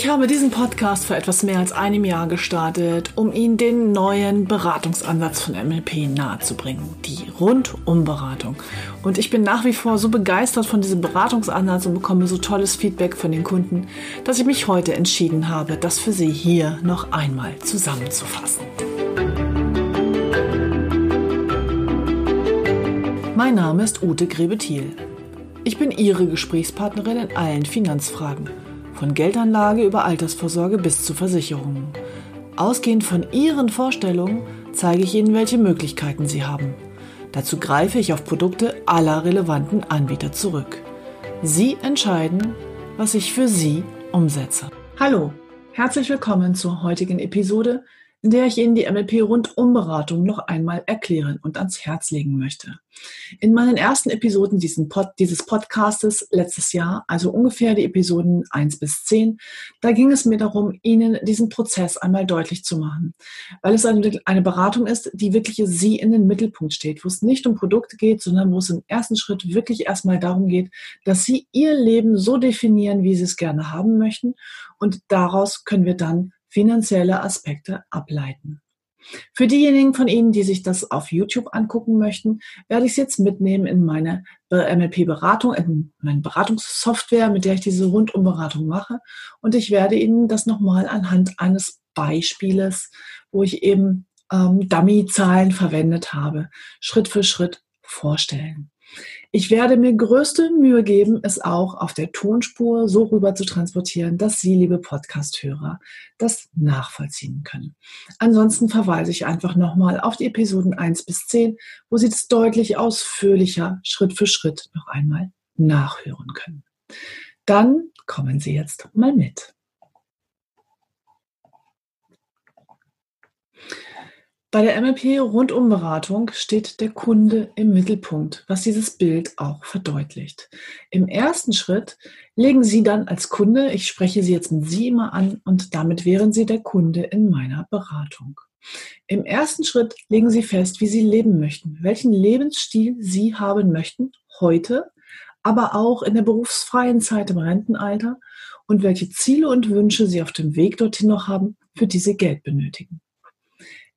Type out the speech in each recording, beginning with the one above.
Ich habe diesen Podcast vor etwas mehr als einem Jahr gestartet, um Ihnen den neuen Beratungsansatz von MLP nahezubringen, die Rundumberatung. Und ich bin nach wie vor so begeistert von diesem Beratungsansatz und bekomme so tolles Feedback von den Kunden, dass ich mich heute entschieden habe, das für Sie hier noch einmal zusammenzufassen. Mein Name ist Ute Grebethiel. Ich bin Ihre Gesprächspartnerin in allen Finanzfragen von Geldanlage über Altersvorsorge bis zu Versicherungen. Ausgehend von Ihren Vorstellungen zeige ich Ihnen, welche Möglichkeiten Sie haben. Dazu greife ich auf Produkte aller relevanten Anbieter zurück. Sie entscheiden, was ich für Sie umsetze. Hallo, herzlich willkommen zur heutigen Episode, in der ich Ihnen die MLP-Rundumberatung noch einmal erklären und ans Herz legen möchte. In meinen ersten Episoden Pod, dieses Podcastes letztes Jahr, also ungefähr die Episoden 1 bis 10, da ging es mir darum, Ihnen diesen Prozess einmal deutlich zu machen, weil es eine, eine Beratung ist, die wirklich Sie in den Mittelpunkt steht, wo es nicht um Produkte geht, sondern wo es im ersten Schritt wirklich erstmal darum geht, dass Sie Ihr Leben so definieren, wie Sie es gerne haben möchten und daraus können wir dann finanzielle Aspekte ableiten. Für diejenigen von Ihnen, die sich das auf YouTube angucken möchten, werde ich es jetzt mitnehmen in meine MLP-Beratung, in meine Beratungssoftware, mit der ich diese Rundumberatung mache. Und ich werde Ihnen das nochmal anhand eines Beispieles, wo ich eben ähm, Dummy-Zahlen verwendet habe, Schritt für Schritt vorstellen. Ich werde mir größte Mühe geben, es auch auf der Tonspur so rüber zu transportieren, dass Sie, liebe Podcast-Hörer, das nachvollziehen können. Ansonsten verweise ich einfach nochmal auf die Episoden 1 bis 10, wo Sie das deutlich ausführlicher Schritt für Schritt noch einmal nachhören können. Dann kommen Sie jetzt mal mit. Bei der MLP-Rundumberatung steht der Kunde im Mittelpunkt, was dieses Bild auch verdeutlicht. Im ersten Schritt legen Sie dann als Kunde, ich spreche Sie jetzt mit Sie immer an und damit wären Sie der Kunde in meiner Beratung. Im ersten Schritt legen Sie fest, wie Sie leben möchten, welchen Lebensstil Sie haben möchten, heute, aber auch in der berufsfreien Zeit im Rentenalter und welche Ziele und Wünsche Sie auf dem Weg dorthin noch haben, für die Sie Geld benötigen.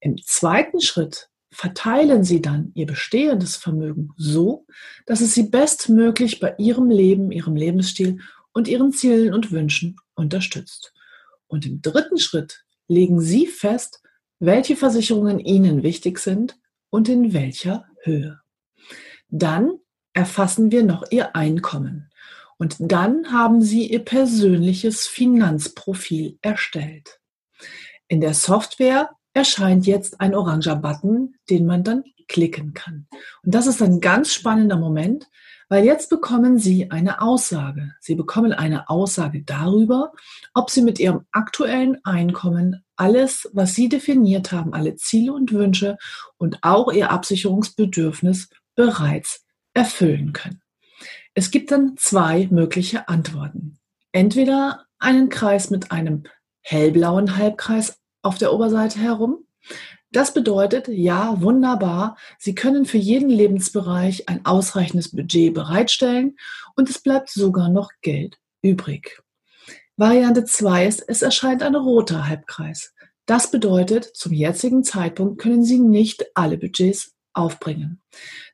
Im zweiten Schritt verteilen Sie dann Ihr bestehendes Vermögen so, dass es Sie bestmöglich bei Ihrem Leben, Ihrem Lebensstil und Ihren Zielen und Wünschen unterstützt. Und im dritten Schritt legen Sie fest, welche Versicherungen Ihnen wichtig sind und in welcher Höhe. Dann erfassen wir noch Ihr Einkommen. Und dann haben Sie Ihr persönliches Finanzprofil erstellt. In der Software erscheint jetzt ein oranger Button, den man dann klicken kann. Und das ist ein ganz spannender Moment, weil jetzt bekommen Sie eine Aussage. Sie bekommen eine Aussage darüber, ob Sie mit Ihrem aktuellen Einkommen alles, was Sie definiert haben, alle Ziele und Wünsche und auch Ihr Absicherungsbedürfnis bereits erfüllen können. Es gibt dann zwei mögliche Antworten. Entweder einen Kreis mit einem hellblauen Halbkreis auf der Oberseite herum. Das bedeutet, ja, wunderbar, Sie können für jeden Lebensbereich ein ausreichendes Budget bereitstellen und es bleibt sogar noch Geld übrig. Variante 2 ist, es erscheint ein roter Halbkreis. Das bedeutet, zum jetzigen Zeitpunkt können Sie nicht alle Budgets aufbringen.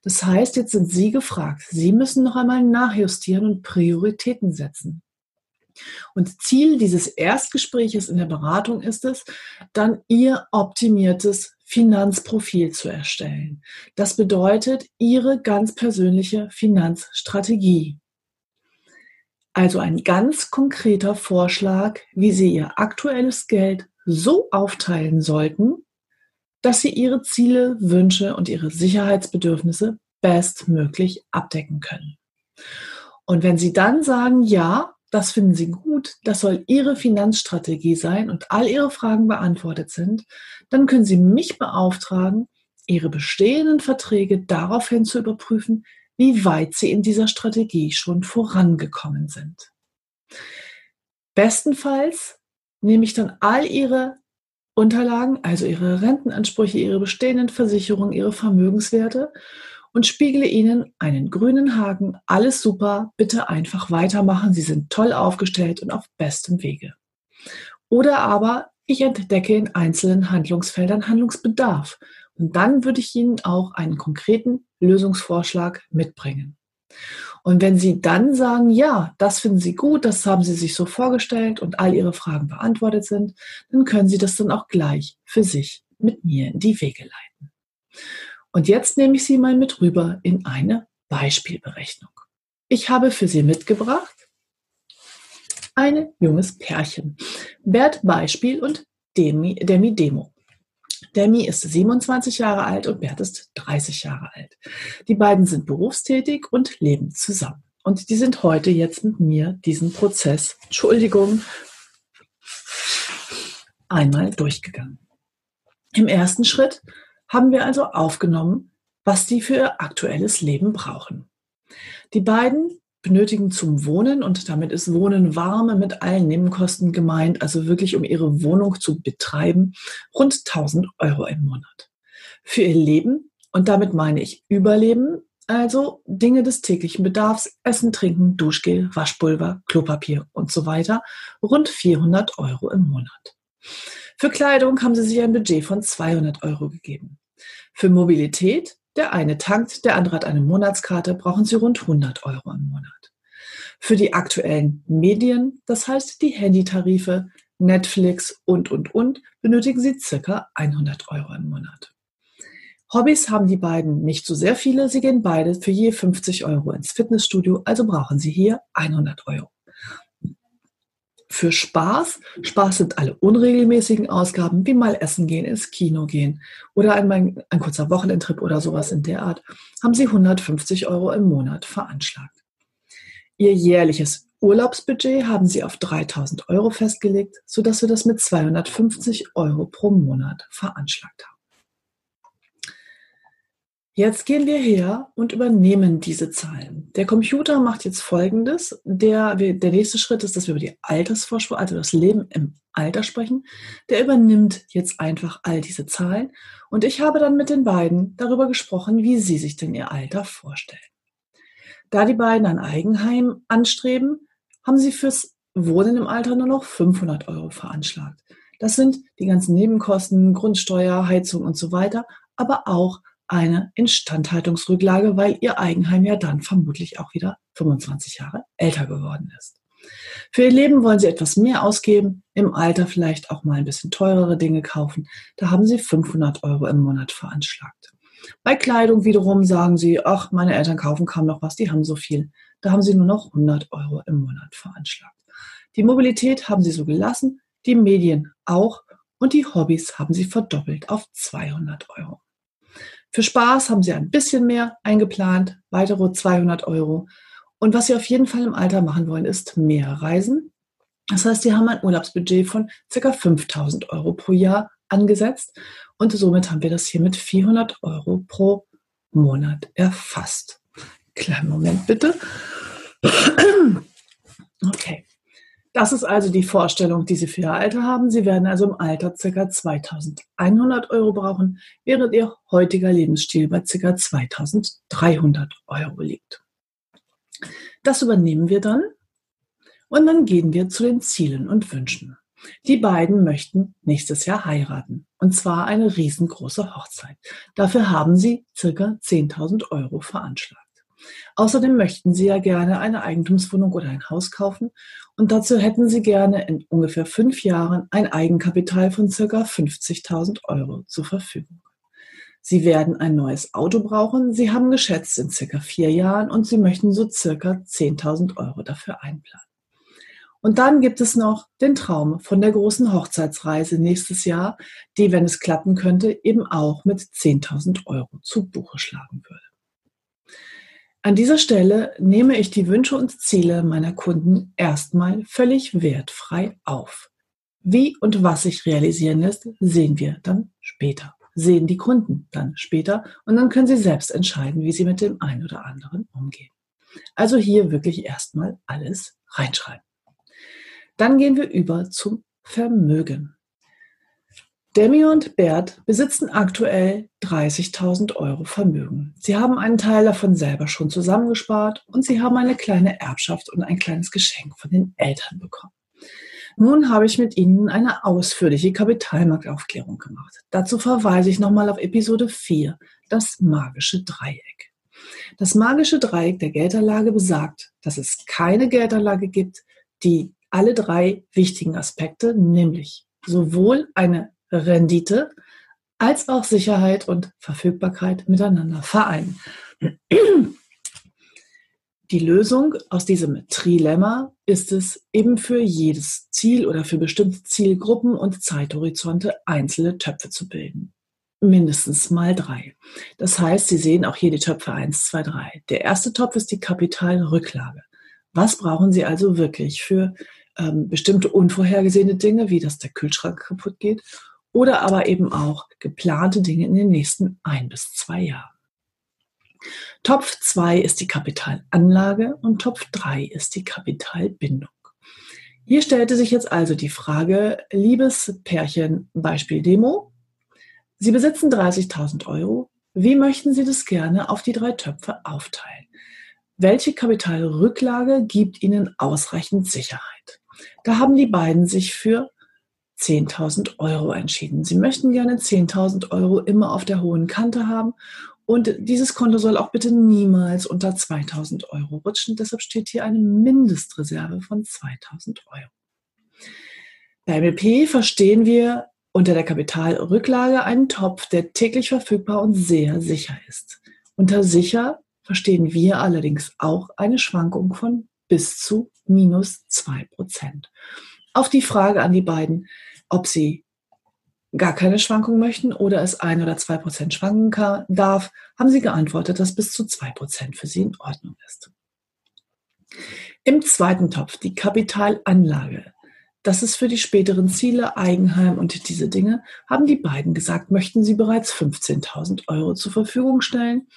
Das heißt, jetzt sind Sie gefragt. Sie müssen noch einmal nachjustieren und Prioritäten setzen. Und Ziel dieses Erstgespräches in der Beratung ist es, dann Ihr optimiertes Finanzprofil zu erstellen. Das bedeutet Ihre ganz persönliche Finanzstrategie. Also ein ganz konkreter Vorschlag, wie Sie Ihr aktuelles Geld so aufteilen sollten, dass Sie Ihre Ziele, Wünsche und Ihre Sicherheitsbedürfnisse bestmöglich abdecken können. Und wenn Sie dann sagen, ja, das finden Sie gut, das soll Ihre Finanzstrategie sein und all Ihre Fragen beantwortet sind, dann können Sie mich beauftragen, Ihre bestehenden Verträge daraufhin zu überprüfen, wie weit Sie in dieser Strategie schon vorangekommen sind. Bestenfalls nehme ich dann all Ihre Unterlagen, also Ihre Rentenansprüche, Ihre bestehenden Versicherungen, Ihre Vermögenswerte und spiegle Ihnen einen grünen Haken. Alles super, bitte einfach weitermachen. Sie sind toll aufgestellt und auf bestem Wege. Oder aber ich entdecke in einzelnen Handlungsfeldern Handlungsbedarf. Und dann würde ich Ihnen auch einen konkreten Lösungsvorschlag mitbringen. Und wenn Sie dann sagen, ja, das finden Sie gut, das haben Sie sich so vorgestellt und all Ihre Fragen beantwortet sind, dann können Sie das dann auch gleich für sich mit mir in die Wege leiten. Und jetzt nehme ich Sie mal mit rüber in eine Beispielberechnung. Ich habe für Sie mitgebracht ein junges Pärchen. Bert Beispiel und Demi, Demi Demo. Demi ist 27 Jahre alt und Bert ist 30 Jahre alt. Die beiden sind berufstätig und leben zusammen. Und die sind heute jetzt mit mir diesen Prozess, Entschuldigung, einmal durchgegangen. Im ersten Schritt haben wir also aufgenommen, was die für ihr aktuelles Leben brauchen. Die beiden benötigen zum Wohnen, und damit ist Wohnen warme mit allen Nebenkosten gemeint, also wirklich um ihre Wohnung zu betreiben, rund 1000 Euro im Monat. Für ihr Leben, und damit meine ich Überleben, also Dinge des täglichen Bedarfs, Essen, Trinken, Duschgel, Waschpulver, Klopapier und so weiter, rund 400 Euro im Monat. Für Kleidung haben sie sich ein Budget von 200 Euro gegeben. Für Mobilität, der eine tankt, der andere hat eine Monatskarte, brauchen sie rund 100 Euro im Monat. Für die aktuellen Medien, das heißt die Handytarife, Netflix und, und, und, benötigen sie circa 100 Euro im Monat. Hobbys haben die beiden nicht so sehr viele. Sie gehen beide für je 50 Euro ins Fitnessstudio, also brauchen sie hier 100 Euro für Spaß. Spaß sind alle unregelmäßigen Ausgaben, wie mal essen gehen, ins Kino gehen oder einmal ein kurzer Wochenendtrip oder sowas in der Art, haben sie 150 Euro im Monat veranschlagt. Ihr jährliches Urlaubsbudget haben sie auf 3000 Euro festgelegt, sodass wir das mit 250 Euro pro Monat veranschlagt haben. Jetzt gehen wir her und übernehmen diese Zahlen. Der Computer macht jetzt Folgendes. Der, der nächste Schritt ist, dass wir über die Altersvorschau, also das Leben im Alter sprechen. Der übernimmt jetzt einfach all diese Zahlen. Und ich habe dann mit den beiden darüber gesprochen, wie sie sich denn ihr Alter vorstellen. Da die beiden ein Eigenheim anstreben, haben sie fürs Wohnen im Alter nur noch 500 Euro veranschlagt. Das sind die ganzen Nebenkosten, Grundsteuer, Heizung und so weiter, aber auch eine Instandhaltungsrücklage, weil ihr Eigenheim ja dann vermutlich auch wieder 25 Jahre älter geworden ist. Für ihr Leben wollen sie etwas mehr ausgeben, im Alter vielleicht auch mal ein bisschen teurere Dinge kaufen. Da haben sie 500 Euro im Monat veranschlagt. Bei Kleidung wiederum sagen sie, ach, meine Eltern kaufen kaum noch was, die haben so viel. Da haben sie nur noch 100 Euro im Monat veranschlagt. Die Mobilität haben sie so gelassen, die Medien auch und die Hobbys haben sie verdoppelt auf 200 Euro. Für Spaß haben sie ein bisschen mehr eingeplant, weitere 200 Euro. Und was sie auf jeden Fall im Alter machen wollen, ist mehr Reisen. Das heißt, sie haben ein Urlaubsbudget von ca. 5000 Euro pro Jahr angesetzt. Und somit haben wir das hier mit 400 Euro pro Monat erfasst. Kleinen Moment bitte. Okay. Das ist also die Vorstellung, die Sie für Ihr Alter haben. Sie werden also im Alter ca. 2100 Euro brauchen, während Ihr heutiger Lebensstil bei ca. 2300 Euro liegt. Das übernehmen wir dann und dann gehen wir zu den Zielen und Wünschen. Die beiden möchten nächstes Jahr heiraten und zwar eine riesengroße Hochzeit. Dafür haben sie ca. 10.000 Euro veranschlagt. Außerdem möchten Sie ja gerne eine Eigentumswohnung oder ein Haus kaufen und dazu hätten Sie gerne in ungefähr fünf Jahren ein Eigenkapital von circa 50.000 Euro zur Verfügung. Sie werden ein neues Auto brauchen. Sie haben geschätzt in circa vier Jahren und Sie möchten so circa 10.000 Euro dafür einplanen. Und dann gibt es noch den Traum von der großen Hochzeitsreise nächstes Jahr, die, wenn es klappen könnte, eben auch mit 10.000 Euro zu Buche schlagen würde. An dieser Stelle nehme ich die Wünsche und Ziele meiner Kunden erstmal völlig wertfrei auf. Wie und was sich realisieren lässt, sehen wir dann später. Sehen die Kunden dann später und dann können sie selbst entscheiden, wie sie mit dem einen oder anderen umgehen. Also hier wirklich erstmal alles reinschreiben. Dann gehen wir über zum Vermögen. Demi und Bert besitzen aktuell 30.000 Euro Vermögen. Sie haben einen Teil davon selber schon zusammengespart und sie haben eine kleine Erbschaft und ein kleines Geschenk von den Eltern bekommen. Nun habe ich mit Ihnen eine ausführliche Kapitalmarktaufklärung gemacht. Dazu verweise ich nochmal auf Episode 4, das magische Dreieck. Das magische Dreieck der Geldanlage besagt, dass es keine Geldanlage gibt, die alle drei wichtigen Aspekte, nämlich sowohl eine Rendite als auch Sicherheit und Verfügbarkeit miteinander vereinen. Die Lösung aus diesem Trilemma ist es, eben für jedes Ziel oder für bestimmte Zielgruppen und Zeithorizonte einzelne Töpfe zu bilden. Mindestens mal drei. Das heißt, Sie sehen auch hier die Töpfe 1, 2, 3. Der erste Topf ist die Kapitalrücklage. Was brauchen Sie also wirklich für ähm, bestimmte unvorhergesehene Dinge, wie dass der Kühlschrank kaputt geht oder aber eben auch geplante Dinge in den nächsten ein bis zwei Jahren. Topf 2 ist die Kapitalanlage und Topf 3 ist die Kapitalbindung. Hier stellte sich jetzt also die Frage, liebes Pärchen, Beispiel Demo. Sie besitzen 30.000 Euro. Wie möchten Sie das gerne auf die drei Töpfe aufteilen? Welche Kapitalrücklage gibt Ihnen ausreichend Sicherheit? Da haben die beiden sich für 10.000 Euro entschieden. Sie möchten gerne 10.000 Euro immer auf der hohen Kante haben und dieses Konto soll auch bitte niemals unter 2.000 Euro rutschen. Deshalb steht hier eine Mindestreserve von 2.000 Euro. Bei MLP verstehen wir unter der Kapitalrücklage einen Topf, der täglich verfügbar und sehr sicher ist. Unter sicher verstehen wir allerdings auch eine Schwankung von bis zu minus 2%. Auf die Frage an die beiden, ob sie gar keine Schwankung möchten oder es ein oder zwei Prozent schwanken kann, darf, haben sie geantwortet, dass bis zu zwei Prozent für sie in Ordnung ist. Im zweiten Topf die Kapitalanlage. Das ist für die späteren Ziele, Eigenheim und diese Dinge, haben die beiden gesagt, möchten sie bereits 15.000 Euro zur Verfügung stellen.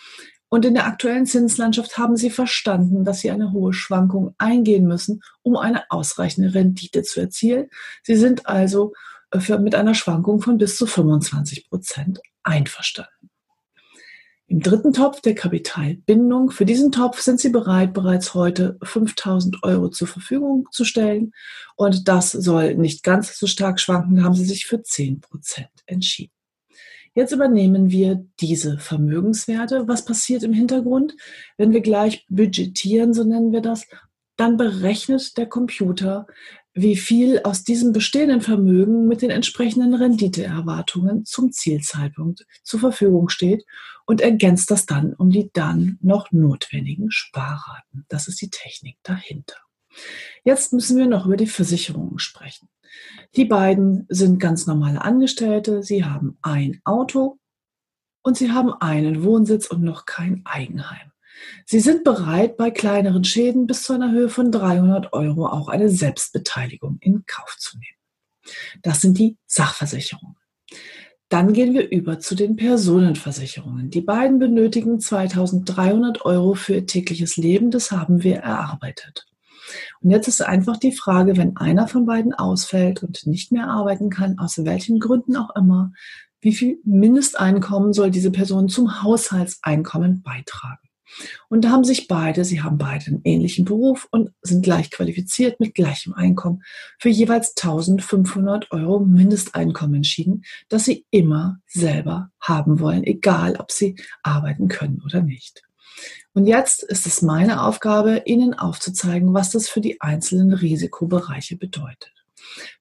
Und in der aktuellen Zinslandschaft haben sie verstanden, dass sie eine hohe Schwankung eingehen müssen, um eine ausreichende Rendite zu erzielen. Sie sind also für, mit einer Schwankung von bis zu 25 Prozent einverstanden. Im dritten Topf der Kapitalbindung. Für diesen Topf sind Sie bereit, bereits heute 5000 Euro zur Verfügung zu stellen. Und das soll nicht ganz so stark schwanken. Haben Sie sich für 10 Prozent entschieden. Jetzt übernehmen wir diese Vermögenswerte. Was passiert im Hintergrund? Wenn wir gleich budgetieren, so nennen wir das, dann berechnet der Computer, wie viel aus diesem bestehenden Vermögen mit den entsprechenden Renditeerwartungen zum Zielzeitpunkt zur Verfügung steht und ergänzt das dann um die dann noch notwendigen Sparraten. Das ist die Technik dahinter. Jetzt müssen wir noch über die Versicherungen sprechen. Die beiden sind ganz normale Angestellte. Sie haben ein Auto und sie haben einen Wohnsitz und noch kein Eigenheim. Sie sind bereit, bei kleineren Schäden bis zu einer Höhe von 300 Euro auch eine Selbstbeteiligung in Kauf zu nehmen. Das sind die Sachversicherungen. Dann gehen wir über zu den Personenversicherungen. Die beiden benötigen 2300 Euro für ihr tägliches Leben. Das haben wir erarbeitet. Und jetzt ist einfach die Frage, wenn einer von beiden ausfällt und nicht mehr arbeiten kann, aus welchen Gründen auch immer, wie viel Mindesteinkommen soll diese Person zum Haushaltseinkommen beitragen? Und da haben sich beide, sie haben beide einen ähnlichen Beruf und sind gleich qualifiziert mit gleichem Einkommen für jeweils 1500 Euro Mindesteinkommen entschieden, das sie immer selber haben wollen, egal ob sie arbeiten können oder nicht. Und jetzt ist es meine Aufgabe, Ihnen aufzuzeigen, was das für die einzelnen Risikobereiche bedeutet.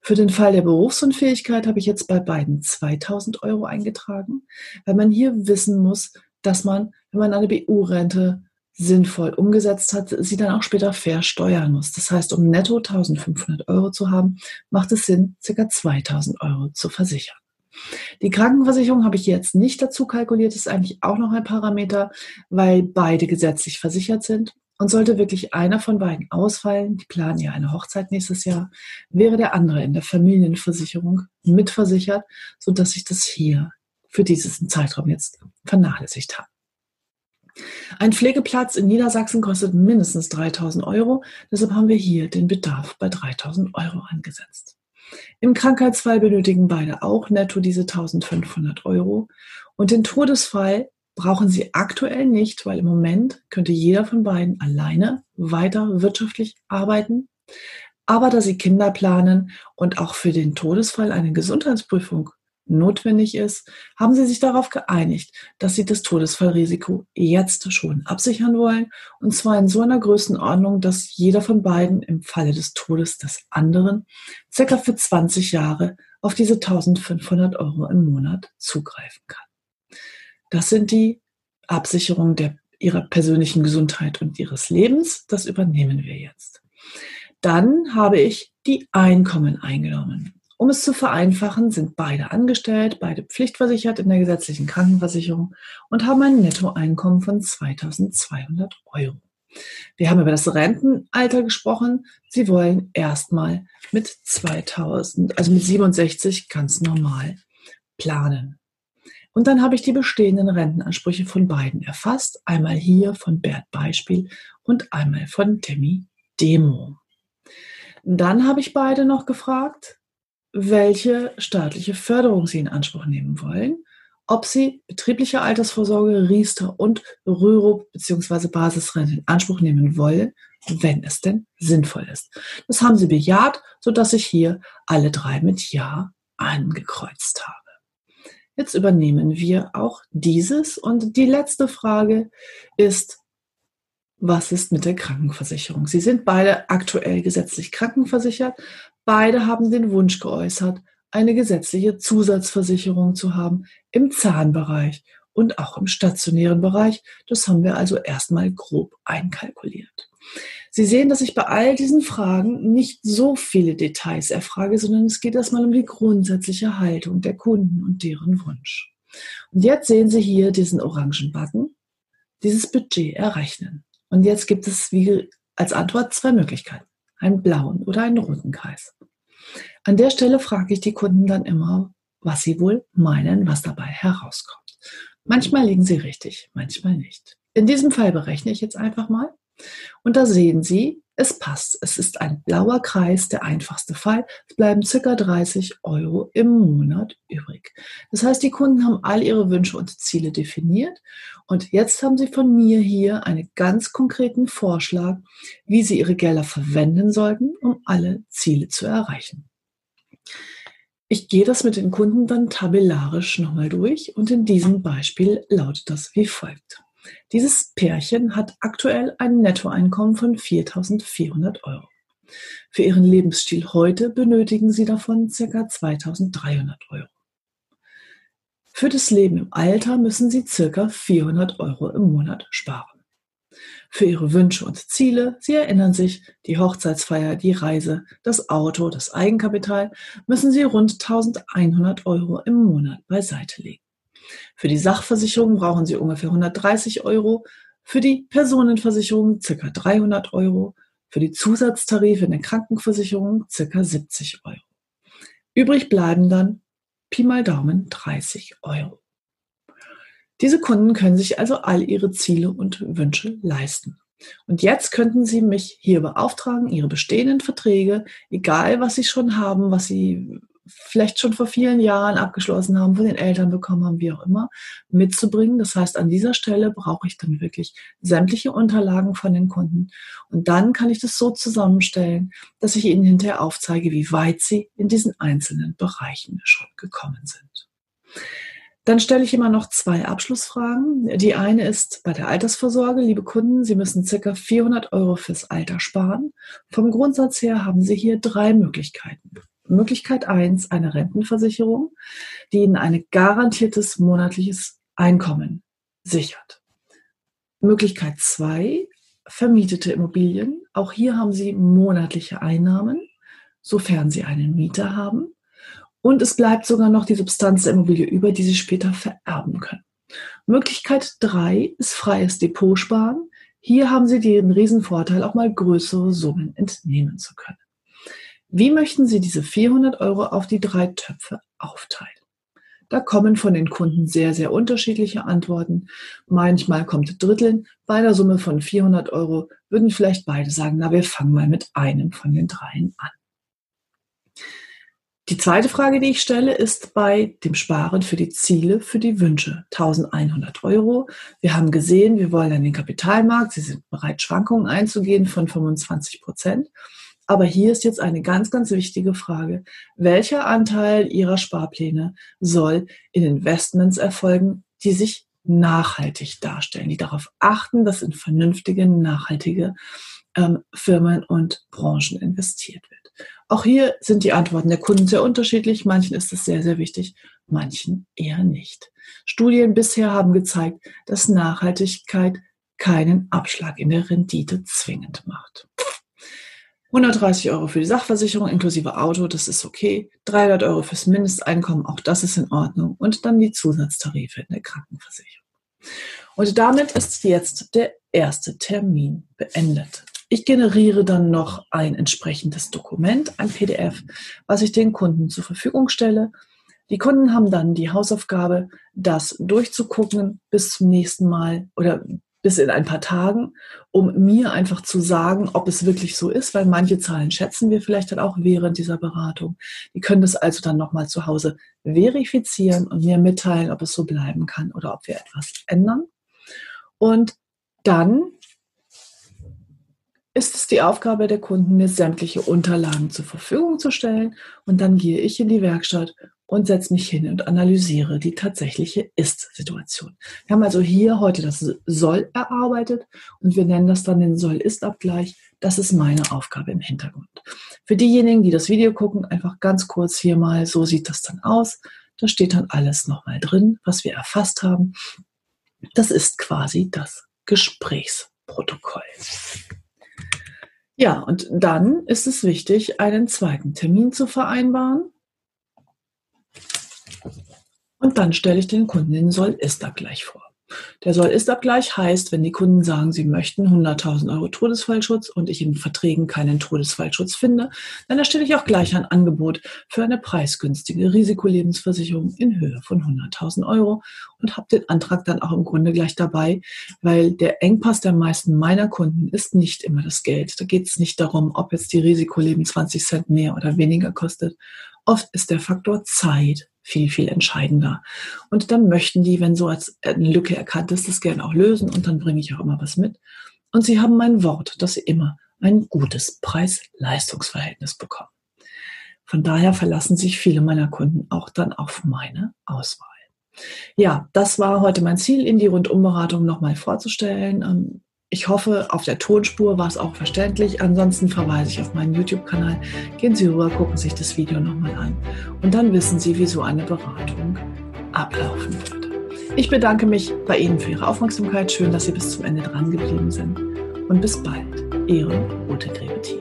Für den Fall der Berufsunfähigkeit habe ich jetzt bei beiden 2000 Euro eingetragen, weil man hier wissen muss, dass man, wenn man eine BU-Rente sinnvoll umgesetzt hat, sie dann auch später versteuern muss. Das heißt, um netto 1500 Euro zu haben, macht es Sinn, ca. 2000 Euro zu versichern. Die Krankenversicherung habe ich jetzt nicht dazu kalkuliert, ist eigentlich auch noch ein Parameter, weil beide gesetzlich versichert sind. Und sollte wirklich einer von beiden ausfallen, die planen ja eine Hochzeit nächstes Jahr, wäre der andere in der Familienversicherung mitversichert, sodass ich das hier für diesen Zeitraum jetzt vernachlässigt habe. Ein Pflegeplatz in Niedersachsen kostet mindestens 3000 Euro. Deshalb haben wir hier den Bedarf bei 3000 Euro angesetzt. Im Krankheitsfall benötigen beide auch netto diese 1500 Euro. Und den Todesfall brauchen sie aktuell nicht, weil im Moment könnte jeder von beiden alleine weiter wirtschaftlich arbeiten. Aber da sie Kinder planen und auch für den Todesfall eine Gesundheitsprüfung notwendig ist, haben sie sich darauf geeinigt, dass sie das Todesfallrisiko jetzt schon absichern wollen. Und zwar in so einer Größenordnung, dass jeder von beiden im Falle des Todes des anderen circa für 20 Jahre auf diese 1500 Euro im Monat zugreifen kann. Das sind die Absicherungen der, ihrer persönlichen Gesundheit und ihres Lebens. Das übernehmen wir jetzt. Dann habe ich die Einkommen eingenommen. Um es zu vereinfachen, sind beide angestellt, beide pflichtversichert in der gesetzlichen Krankenversicherung und haben ein Nettoeinkommen von 2200 Euro. Wir haben über das Rentenalter gesprochen. Sie wollen erstmal mit 2000, also mit 67 ganz normal planen. Und dann habe ich die bestehenden Rentenansprüche von beiden erfasst. Einmal hier von Bert Beispiel und einmal von Demi Demo. Dann habe ich beide noch gefragt, welche staatliche Förderung sie in Anspruch nehmen wollen, ob sie betriebliche Altersvorsorge, Riester und Rürup bzw. Basisrente in Anspruch nehmen wollen, wenn es denn sinnvoll ist. Das haben sie bejaht, sodass ich hier alle drei mit Ja angekreuzt habe. Jetzt übernehmen wir auch dieses und die letzte Frage ist, was ist mit der Krankenversicherung? Sie sind beide aktuell gesetzlich krankenversichert. Beide haben den Wunsch geäußert, eine gesetzliche Zusatzversicherung zu haben im Zahnbereich und auch im stationären Bereich. Das haben wir also erstmal grob einkalkuliert. Sie sehen, dass ich bei all diesen Fragen nicht so viele Details erfrage, sondern es geht erstmal um die grundsätzliche Haltung der Kunden und deren Wunsch. Und jetzt sehen Sie hier diesen orangen Button, dieses Budget errechnen. Und jetzt gibt es wie als Antwort zwei Möglichkeiten, einen blauen oder einen roten Kreis. An der Stelle frage ich die Kunden dann immer, was sie wohl meinen, was dabei herauskommt. Manchmal liegen sie richtig, manchmal nicht. In diesem Fall berechne ich jetzt einfach mal. Und da sehen Sie, es passt. Es ist ein blauer Kreis, der einfachste Fall. Es bleiben circa 30 Euro im Monat übrig. Das heißt, die Kunden haben all ihre Wünsche und Ziele definiert. Und jetzt haben sie von mir hier einen ganz konkreten Vorschlag, wie sie ihre Gelder verwenden sollten, um alle Ziele zu erreichen. Ich gehe das mit den Kunden dann tabellarisch nochmal durch und in diesem Beispiel lautet das wie folgt. Dieses Pärchen hat aktuell ein Nettoeinkommen von 4.400 Euro. Für ihren Lebensstil heute benötigen sie davon ca. 2.300 Euro. Für das Leben im Alter müssen sie ca. 400 Euro im Monat sparen. Für ihre Wünsche und Ziele, sie erinnern sich, die Hochzeitsfeier, die Reise, das Auto, das Eigenkapital, müssen sie rund 1100 Euro im Monat beiseite legen. Für die Sachversicherung brauchen Sie ungefähr 130 Euro, für die Personenversicherung ca. 300 Euro, für die Zusatztarife in der Krankenversicherung ca. 70 Euro. Übrig bleiben dann Pi mal Daumen 30 Euro. Diese Kunden können sich also all ihre Ziele und Wünsche leisten. Und jetzt könnten Sie mich hier beauftragen, Ihre bestehenden Verträge, egal was Sie schon haben, was Sie vielleicht schon vor vielen Jahren abgeschlossen haben, von den Eltern bekommen haben, wie auch immer, mitzubringen. Das heißt, an dieser Stelle brauche ich dann wirklich sämtliche Unterlagen von den Kunden. Und dann kann ich das so zusammenstellen, dass ich Ihnen hinterher aufzeige, wie weit Sie in diesen einzelnen Bereichen schon gekommen sind. Dann stelle ich immer noch zwei Abschlussfragen. Die eine ist bei der Altersvorsorge. Liebe Kunden, Sie müssen circa 400 Euro fürs Alter sparen. Vom Grundsatz her haben Sie hier drei Möglichkeiten. Möglichkeit eins eine Rentenversicherung, die Ihnen ein garantiertes monatliches Einkommen sichert. Möglichkeit zwei vermietete Immobilien. Auch hier haben Sie monatliche Einnahmen, sofern Sie einen Mieter haben. Und es bleibt sogar noch die Substanz der Immobilie über, die Sie später vererben können. Möglichkeit drei ist freies Depot sparen. Hier haben Sie den Riesenvorteil, auch mal größere Summen entnehmen zu können. Wie möchten Sie diese 400 Euro auf die drei Töpfe aufteilen? Da kommen von den Kunden sehr, sehr unterschiedliche Antworten. Manchmal kommt Dritteln. Bei einer Summe von 400 Euro würden vielleicht beide sagen, na, wir fangen mal mit einem von den dreien an. Die zweite Frage, die ich stelle, ist bei dem Sparen für die Ziele, für die Wünsche. 1100 Euro. Wir haben gesehen, wir wollen an den Kapitalmarkt. Sie sind bereit, Schwankungen einzugehen von 25 Prozent. Aber hier ist jetzt eine ganz, ganz wichtige Frage. Welcher Anteil Ihrer Sparpläne soll in Investments erfolgen, die sich nachhaltig darstellen, die darauf achten, dass in vernünftige, nachhaltige ähm, Firmen und Branchen investiert wird? Auch hier sind die Antworten der Kunden sehr unterschiedlich. Manchen ist es sehr, sehr wichtig, manchen eher nicht. Studien bisher haben gezeigt, dass Nachhaltigkeit keinen Abschlag in der Rendite zwingend macht. 130 Euro für die Sachversicherung inklusive Auto, das ist okay. 300 Euro fürs Mindesteinkommen, auch das ist in Ordnung. Und dann die Zusatztarife in der Krankenversicherung. Und damit ist jetzt der erste Termin beendet. Ich generiere dann noch ein entsprechendes Dokument, ein PDF, was ich den Kunden zur Verfügung stelle. Die Kunden haben dann die Hausaufgabe, das durchzugucken bis zum nächsten Mal oder bis in ein paar Tagen, um mir einfach zu sagen, ob es wirklich so ist, weil manche Zahlen schätzen wir vielleicht dann auch während dieser Beratung. Die können das also dann nochmal zu Hause verifizieren und mir mitteilen, ob es so bleiben kann oder ob wir etwas ändern. Und dann ist es die Aufgabe der Kunden, mir sämtliche Unterlagen zur Verfügung zu stellen und dann gehe ich in die Werkstatt und setze mich hin und analysiere die tatsächliche Ist-Situation. Wir haben also hier heute das Soll erarbeitet und wir nennen das dann den Soll-Ist-Abgleich. Das ist meine Aufgabe im Hintergrund. Für diejenigen, die das Video gucken, einfach ganz kurz hier mal, so sieht das dann aus. Da steht dann alles nochmal drin, was wir erfasst haben. Das ist quasi das Gesprächsprotokoll. Ja, und dann ist es wichtig, einen zweiten Termin zu vereinbaren und dann stelle ich den Kunden den Soll-Ist-Abgleich vor. Der Soll-Ist-Abgleich heißt, wenn die Kunden sagen, sie möchten 100.000 Euro Todesfallschutz und ich in Verträgen keinen Todesfallschutz finde, dann erstelle ich auch gleich ein Angebot für eine preisgünstige Risikolebensversicherung in Höhe von 100.000 Euro und habe den Antrag dann auch im Grunde gleich dabei, weil der Engpass der meisten meiner Kunden ist nicht immer das Geld. Da geht es nicht darum, ob jetzt die Risikoleben 20 Cent mehr oder weniger kostet. Oft ist der Faktor Zeit viel, viel entscheidender. Und dann möchten die, wenn so als eine Lücke erkannt ist, das gerne auch lösen und dann bringe ich auch immer was mit. Und sie haben mein Wort, dass sie immer ein gutes Preis-Leistungs-Verhältnis bekommen. Von daher verlassen sich viele meiner Kunden auch dann auf meine Auswahl. Ja, das war heute mein Ziel, Ihnen die Rundumberatung nochmal vorzustellen. Ich hoffe, auf der Tonspur war es auch verständlich. Ansonsten verweise ich auf meinen YouTube-Kanal. Gehen Sie rüber, gucken sich das Video nochmal an. Und dann wissen Sie, wie so eine Beratung ablaufen würde. Ich bedanke mich bei Ihnen für Ihre Aufmerksamkeit. Schön, dass Sie bis zum Ende dran geblieben sind. Und bis bald. Ihre Ute Grebethin.